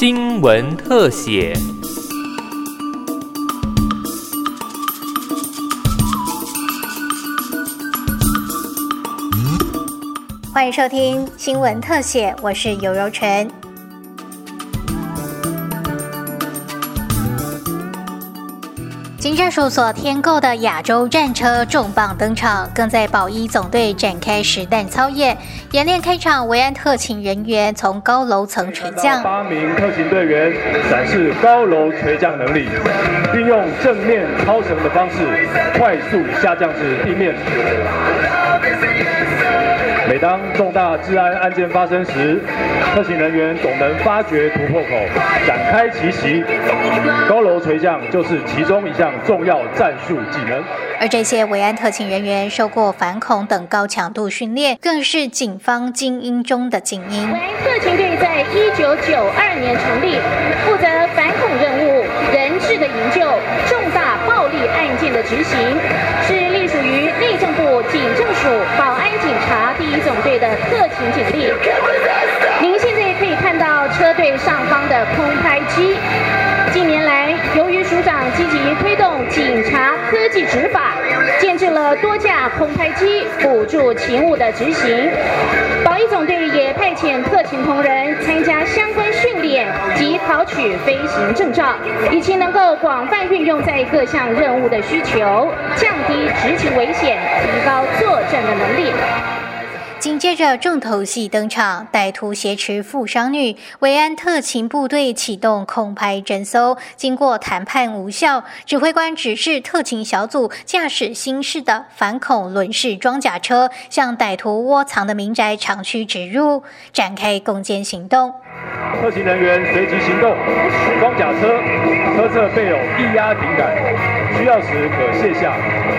新闻特写。欢迎收听新闻特写，我是尤柔纯。警政署所添购的亚洲战车重磅登场，更在保一总队展开实弹操演。演练开场，维安特勤人员从高楼层垂降。八名特勤队员展示高楼垂降能力，并用正面超绳的方式快速下降至地面。每当重大治安案件发生时，特勤人员总能发掘突破口，展开奇袭。高楼垂降就是其中一项重要战术技能。而这些维安特勤人员受过反恐等高强度训练，更是警方精英中的精英。维安特勤队在一九九二年成立，负责反恐任务、的营救、重大暴力案件的执行，是隶属于内政部警政署保安警察第一总队的特勤警力。您现在可以看到车队上方的空拍机。近年来，由于署长积极推动警察科技执法，建制了多架空拍机辅助勤务的执行。保一总队也派遣特勤同仁参加相关训练及考取飞行证照，以及能够广泛运用在各项任务的需求，降低执勤危险，提高作战的能力。紧接着重头戏登场，歹徒挟持富商女，维安特勤部队启动空拍侦搜，经过谈判无效，指挥官指示特勤小组驾驶新式的反恐轮式装甲车，向歹徒窝藏的民宅长驱直入，展开攻坚行动。特勤人员随即行动，装甲车车侧备有液压顶杆，需要时可卸下，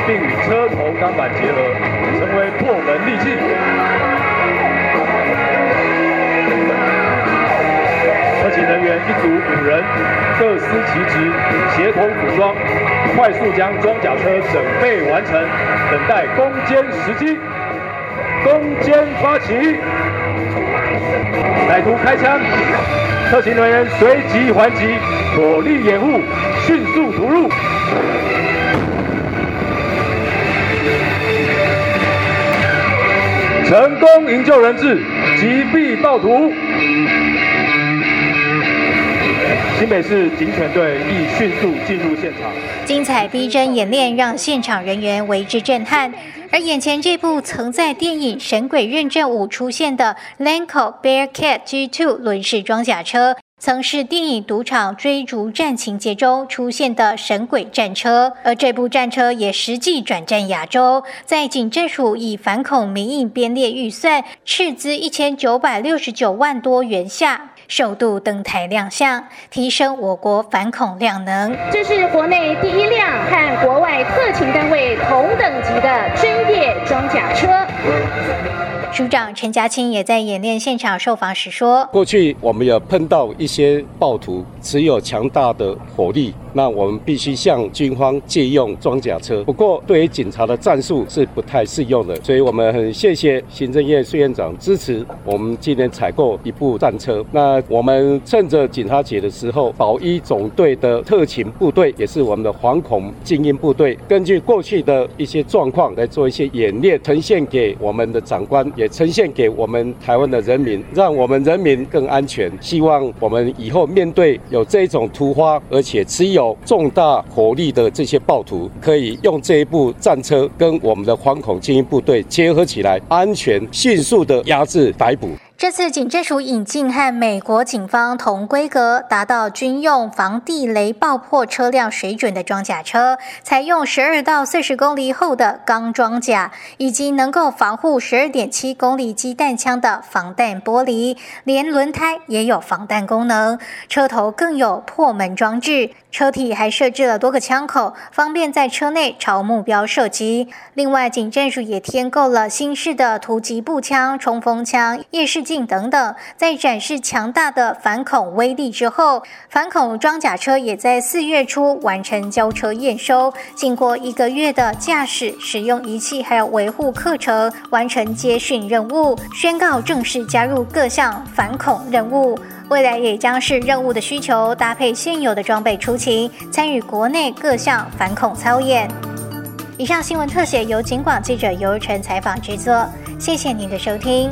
并与车头钢板结合，成为破门利器。特勤人员一组五人，各司其职，协同组装，快速将装甲车整备完成，等待攻坚时机。攻坚发起，歹徒开枪，特勤人员随即还击，火力掩护，迅速突入，成功营救人质，击毙暴徒。新北市警犬队亦迅速进入现场，精彩逼真演练让现场人员为之震撼。而眼前这部曾在电影《神鬼认证五》出现的 Lanco Bearcat G2 轮式装甲车，曾是电影《赌场追逐战》情节中出现的神鬼战车。而这部战车也实际转战亚洲，在警政署以反恐民意编列预算斥资一千九百六十九万多元下，首度登台亮相，提升我国反恐量能。这是国内第一辆和国外特勤单位同等级的专业装甲车。署长陈家清也在演练现场受访时说：“过去我们有碰到一些暴徒持有强大的火力，那我们必须向军方借用装甲车。不过对于警察的战术是不太适用的，所以我们很谢谢行政院苏院长支持我们今年采购一部战车。那我们趁着警察节的时候，保一总队的特勤部队也是我们的反恐精英部队，根据过去的一些状况来做一些演练，呈现给我们的长官。”也呈现给我们台湾的人民，让我们人民更安全。希望我们以后面对有这种突发而且持有重大火力的这些暴徒，可以用这一部战车跟我们的反恐精英部队结合起来，安全迅速的压制逮捕。这次警政署引进和美国警方同规格，达到军用防地雷爆破车辆水准的装甲车，采用十二到四十公里厚的钢装甲，以及能够防护十二点七公里机弹枪的防弹玻璃，连轮胎也有防弹功能，车头更有破门装置。车体还设置了多个枪口，方便在车内朝目标射击。另外，警政署也添购了新式的突击步枪、冲锋枪、夜视。等等，在展示强大的反恐威力之后，反恐装甲车也在四月初完成交车验收，经过一个月的驾驶、使用仪器还有维护课程，完成接训任务，宣告正式加入各项反恐任务。未来也将是任务的需求，搭配现有的装备出勤，参与国内各项反恐操演。以上新闻特写由警广记者尤晨采访制作，谢谢您的收听。